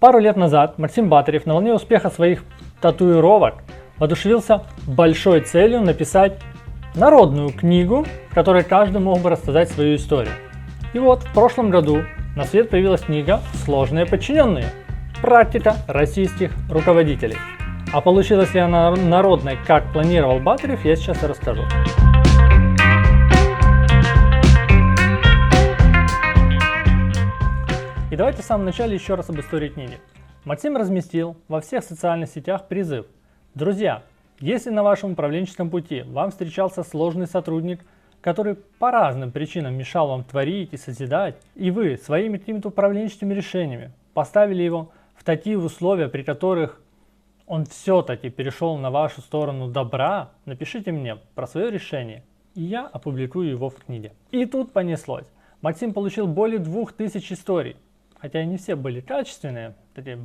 Пару лет назад Максим Батарев на волне успеха своих татуировок воодушевился большой целью написать народную книгу, в которой каждый мог бы рассказать свою историю. И вот в прошлом году на свет появилась книга «Сложные подчиненные. Практика российских руководителей». А получилась ли она народной, как планировал Батарев, я сейчас расскажу. Давайте в самом начале еще раз об истории книги. Максим разместил во всех социальных сетях призыв. Друзья, если на вашем управленческом пути вам встречался сложный сотрудник, который по разным причинам мешал вам творить и созидать, и вы своими какими-то управленческими решениями поставили его в такие условия, при которых он все-таки перешел на вашу сторону добра, напишите мне про свое решение, и я опубликую его в книге. И тут понеслось. Максим получил более двух тысяч историй, хотя и не все были качественные,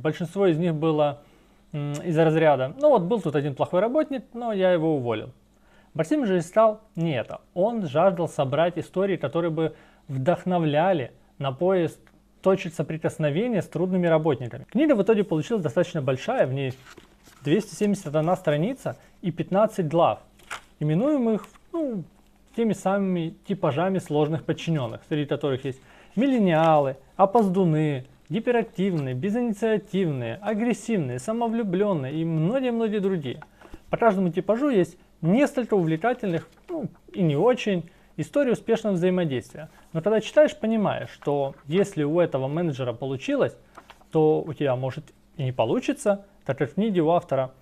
большинство из них было из разряда, ну вот был тут один плохой работник, но я его уволил. Максим же искал не это. Он жаждал собрать истории, которые бы вдохновляли на поиск точек соприкосновения с трудными работниками. Книга в итоге получилась достаточно большая, в ней 271 страница и 15 глав, именуемых ну, теми самыми типажами сложных подчиненных, среди которых есть миллениалы, опоздуны, гиперактивные, безинициативные, агрессивные, самовлюбленные и многие-многие другие. По каждому типажу есть несколько увлекательных, ну и не очень, историй успешного взаимодействия. Но когда читаешь, понимаешь, что если у этого менеджера получилось, то у тебя может и не получится, так как в книге у автора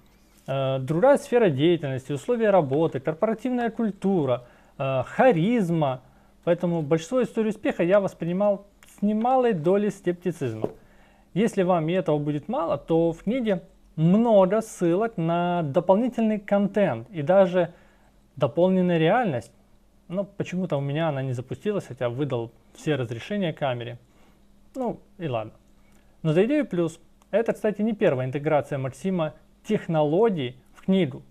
э, другая сфера деятельности, условия работы, корпоративная культура, э, харизма. Поэтому большинство историй успеха я воспринимал с немалой долей скептицизма. Если вам и этого будет мало, то в книге много ссылок на дополнительный контент и даже дополненная реальность. Но почему-то у меня она не запустилась, хотя выдал все разрешения камере. Ну и ладно. Но за идею плюс. Это, кстати, не первая интеграция Максима технологий в книгу.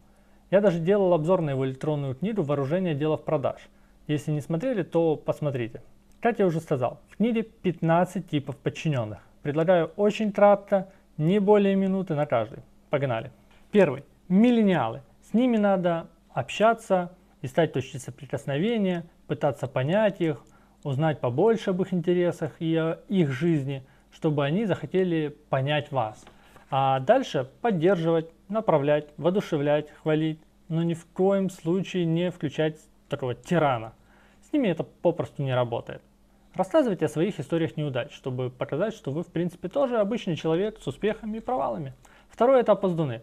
Я даже делал обзор на его электронную книгу «Вооружение делов продаж». Если не смотрели, то посмотрите. Как я уже сказал, в книге 15 типов подчиненных. Предлагаю очень кратко не более минуты на каждый. Погнали. Первый. Миллениалы. С ними надо общаться, искать точки соприкосновения, пытаться понять их, узнать побольше об их интересах и о их жизни, чтобы они захотели понять вас. А дальше поддерживать, направлять, воодушевлять, хвалить, но ни в коем случае не включать такого тирана. С ними это попросту не работает. Рассказывайте о своих историях неудач, чтобы показать, что вы в принципе тоже обычный человек с успехами и провалами. Второй этап поздуны.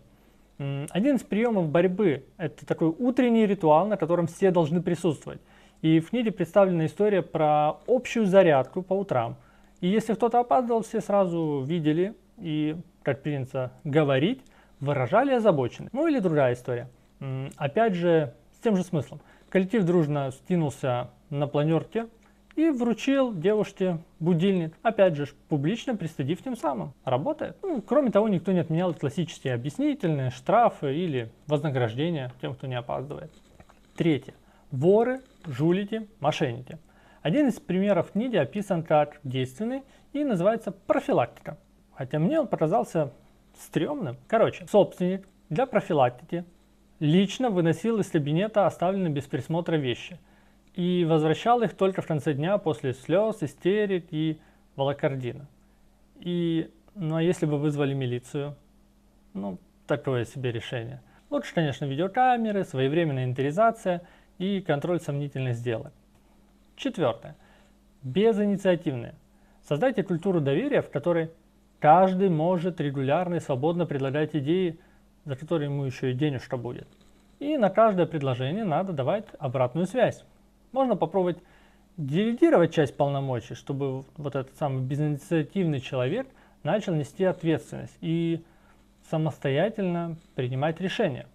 Один из приемов борьбы – это такой утренний ритуал, на котором все должны присутствовать. И в книге представлена история про общую зарядку по утрам. И если кто-то опаздывал, все сразу видели и, как принято говорить, выражали озабоченность. Ну или другая история. Опять же, с тем же смыслом. Коллектив дружно стянулся на планерке и вручил девушке будильник. Опять же, публично пристыдив тем самым. Работает. Ну, кроме того, никто не отменял классические объяснительные, штрафы или вознаграждения тем, кто не опаздывает. Третье. Воры, жулики, мошенники. Один из примеров книги описан как действенный и называется профилактика. Хотя мне он показался стрёмным. Короче, собственник для профилактики лично выносил из кабинета оставленные без присмотра вещи – и возвращал их только в конце дня после слез, истерик и волокордина. И, ну а если бы вызвали милицию? Ну, такое себе решение. Лучше, конечно, видеокамеры, своевременная инвентаризация и контроль сомнительных сделок. Четвертое. Безинициативные. Создайте культуру доверия, в которой каждый может регулярно и свободно предлагать идеи, за которые ему еще и денежка будет. И на каждое предложение надо давать обратную связь. Можно попробовать делегировать часть полномочий, чтобы вот этот самый безинициативный человек начал нести ответственность и самостоятельно принимать решения.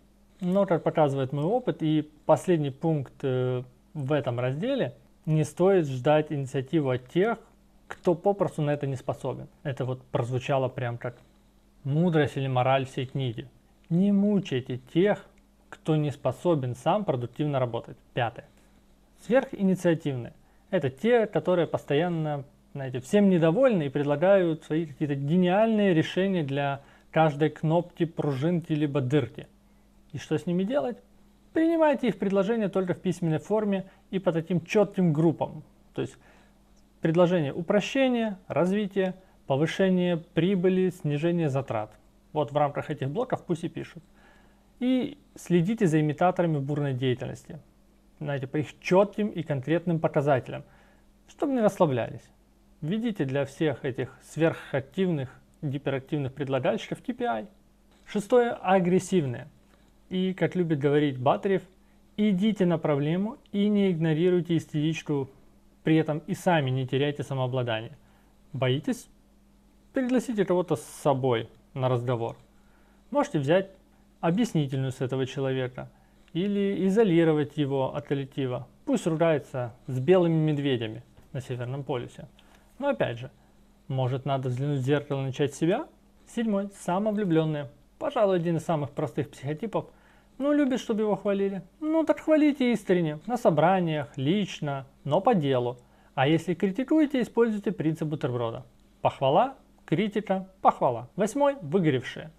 Но, как показывает мой опыт, и последний пункт э, в этом разделе, не стоит ждать инициативу от тех, кто попросту на это не способен. Это вот прозвучало прям как мудрость или мораль всей книги. Не мучайте тех, кто не способен сам продуктивно работать. Пятое. Сверхинициативные – это те, которые постоянно знаете, всем недовольны и предлагают свои какие-то гениальные решения для каждой кнопки, пружинки либо дырки. И что с ними делать? Принимайте их предложения только в письменной форме и по таким четким группам. То есть предложение упрощения, развития, повышение прибыли, снижение затрат. Вот в рамках этих блоков пусть и пишут. И следите за имитаторами бурной деятельности. Знаете, по их четким и конкретным показателям, чтобы не расслаблялись. Введите для всех этих сверхактивных, гиперактивных предлагальщиков KPI. Шестое – агрессивное. И, как любит говорить Батарев, идите на проблему и не игнорируйте истеричку, при этом и сами не теряйте самообладание. Боитесь? Пригласите кого-то с собой на разговор. Можете взять объяснительную с этого человека или изолировать его от коллектива. Пусть ругается с белыми медведями на Северном полюсе. Но опять же, может надо взглянуть в зеркало и начать с себя? Седьмой, самовлюбленные. Пожалуй, один из самых простых психотипов. Ну, любит, чтобы его хвалили. Ну, так хвалите искренне, на собраниях, лично, но по делу. А если критикуете, используйте принцип бутерброда. Похвала, критика, похвала. Восьмой – выгоревшие.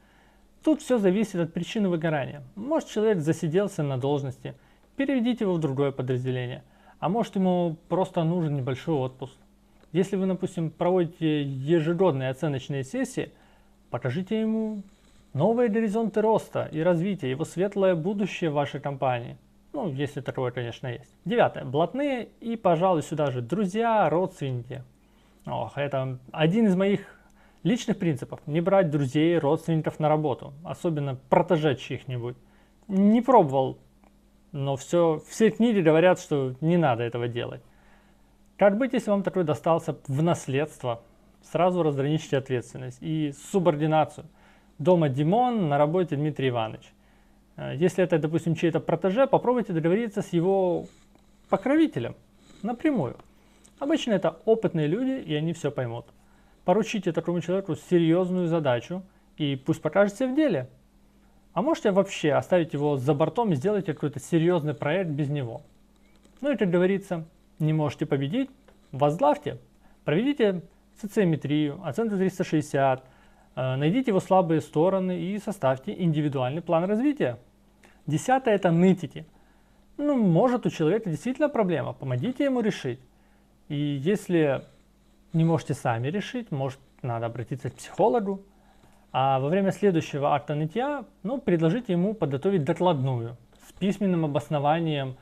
Тут все зависит от причины выгорания. Может человек засиделся на должности, переведите его в другое подразделение. А может ему просто нужен небольшой отпуск. Если вы, допустим, проводите ежегодные оценочные сессии, покажите ему новые горизонты роста и развития, его светлое будущее в вашей компании. Ну, если такое, конечно, есть. Девятое. Блатные и, пожалуй, сюда же друзья, родственники. Ох, это один из моих личных принципов. Не брать друзей, родственников на работу. Особенно протеже чьих-нибудь. Не пробовал, но все, все книги говорят, что не надо этого делать. Как быть, если вам такой достался в наследство? Сразу разграничьте ответственность и субординацию. Дома Димон, на работе Дмитрий Иванович. Э, если это, допустим, чей-то протеже, попробуйте договориться с его покровителем напрямую. Обычно это опытные люди, и они все поймут. Поручите такому человеку серьезную задачу, и пусть покажется в деле. А можете вообще оставить его за бортом и сделать какой-то серьезный проект без него. Ну и, как говорится, не можете победить, возглавьте, проведите социометрию, оценку 360, э, найдите его слабые стороны и составьте индивидуальный план развития. Десятое это нытите. Ну, может у человека действительно проблема, помогите ему решить. И если не можете сами решить, может надо обратиться к психологу. А во время следующего акта нытья, ну, предложите ему подготовить докладную с письменным обоснованием,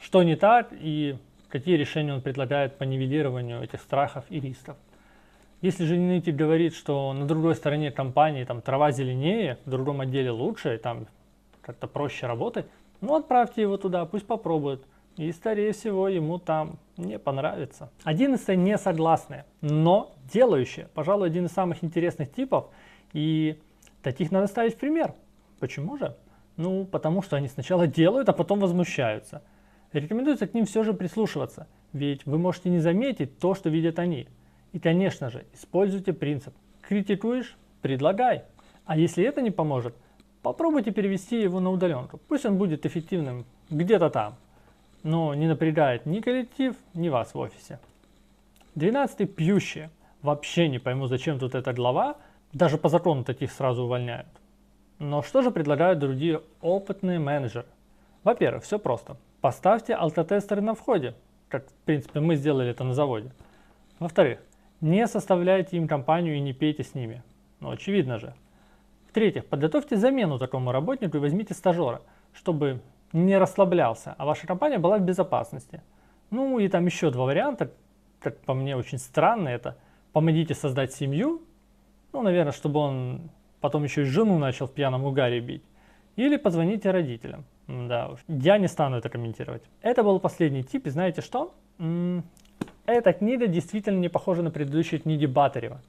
что не так и какие решения он предлагает по нивелированию этих страхов и рисков. Если же нытик говорит, что на другой стороне компании там трава зеленее, в другом отделе лучше, там как-то проще работать, ну отправьте его туда, пусть попробует. И, скорее всего, ему там не понравится. Одиннадцатое не согласные, но делающие. Пожалуй, один из самых интересных типов. И таких надо ставить пример. Почему же? Ну, потому что они сначала делают, а потом возмущаются. Рекомендуется к ним все же прислушиваться, ведь вы можете не заметить то, что видят они. И, конечно же, используйте принцип «критикуешь – предлагай». А если это не поможет, попробуйте перевести его на удаленку. Пусть он будет эффективным где-то там, но не напрягает ни коллектив, ни вас в офисе. Двенадцатый – пьющие. Вообще не пойму, зачем тут эта глава, даже по закону таких сразу увольняют. Но что же предлагают другие опытные менеджеры? Во-первых, все просто. Поставьте алкотестеры на входе, как в принципе мы сделали это на заводе. Во-вторых, не составляйте им компанию и не пейте с ними. Ну, очевидно же. В-третьих, подготовьте замену такому работнику и возьмите стажера, чтобы не расслаблялся, а ваша компания была в безопасности. Ну и там еще два варианта, как по мне очень странные, это помогите создать семью, ну, наверное, чтобы он потом еще и жену начал в пьяном угаре бить, или позвоните родителям. Да уж, я не стану это комментировать. Это был последний тип, и знаете что? Эта книга действительно не похожа на предыдущие книги Батарева.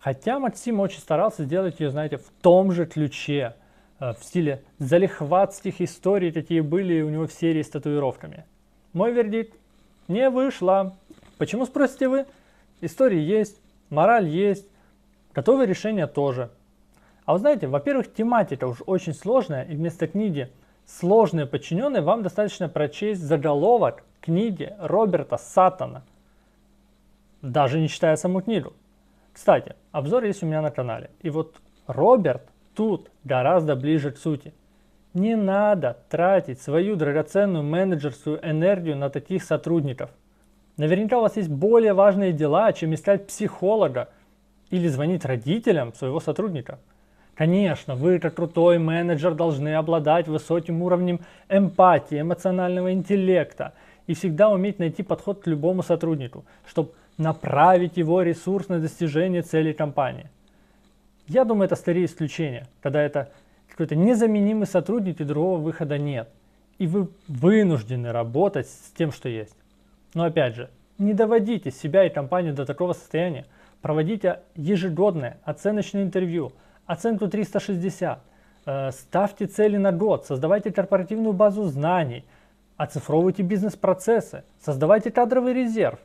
Хотя Максим очень старался сделать ее, знаете, в том же ключе, в стиле залихватских историй, какие были у него в серии с татуировками. Мой вердикт – не вышло. Почему, спросите вы? Истории есть, мораль есть, готовые решения тоже. А вы знаете, во-первых, тематика уж очень сложная, и вместо книги «Сложные подчиненные» вам достаточно прочесть заголовок книги Роберта Саттона. даже не читая саму книгу. Кстати, обзор есть у меня на канале. И вот Роберт тут гораздо ближе к сути. Не надо тратить свою драгоценную менеджерскую энергию на таких сотрудников. Наверняка у вас есть более важные дела, чем искать психолога или звонить родителям своего сотрудника. Конечно, вы как крутой менеджер должны обладать высоким уровнем эмпатии, эмоционального интеллекта и всегда уметь найти подход к любому сотруднику, чтобы направить его ресурс на достижение целей компании. Я думаю, это скорее исключение, когда это какой-то незаменимый сотрудник и другого выхода нет. И вы вынуждены работать с тем, что есть. Но опять же, не доводите себя и компанию до такого состояния. Проводите ежегодное оценочное интервью, оценку 360, э, ставьте цели на год, создавайте корпоративную базу знаний, оцифровывайте бизнес-процессы, создавайте кадровый резерв.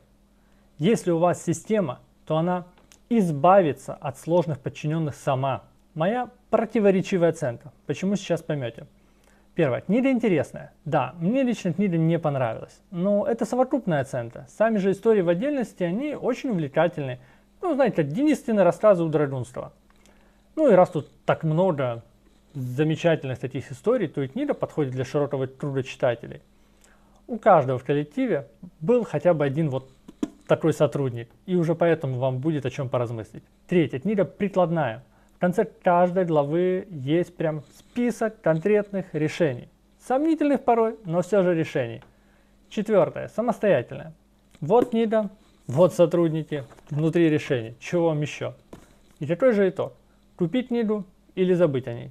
Если у вас система, то она избавится от сложных подчиненных сама. Моя противоречивая оценка. Почему сейчас поймете. Первое. Книга интересная. Да, мне лично книга не понравилась. Но это совокупная оценка. Сами же истории в отдельности, они очень увлекательны. Ну, знаете, единственные рассказы у Драгунства. Ну и раз тут так много замечательных таких историй, то и книга подходит для широкого круга читателей. У каждого в коллективе был хотя бы один вот такой сотрудник, и уже поэтому вам будет о чем поразмыслить. Третья книга прикладная. В конце каждой главы есть прям список конкретных решений. Сомнительных порой, но все же решений. Четвертое, самостоятельное. Вот книга, вот сотрудники, внутри решений. Чего вам еще? И какой же итог? Купить книгу или забыть о ней?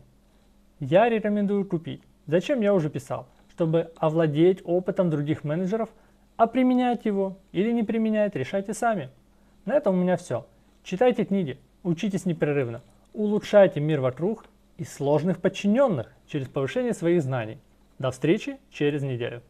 Я рекомендую купить. Зачем я уже писал? Чтобы овладеть опытом других менеджеров, а применять его или не применять, решайте сами. На этом у меня все. Читайте книги, учитесь непрерывно улучшайте мир вокруг и сложных подчиненных через повышение своих знаний. До встречи через неделю.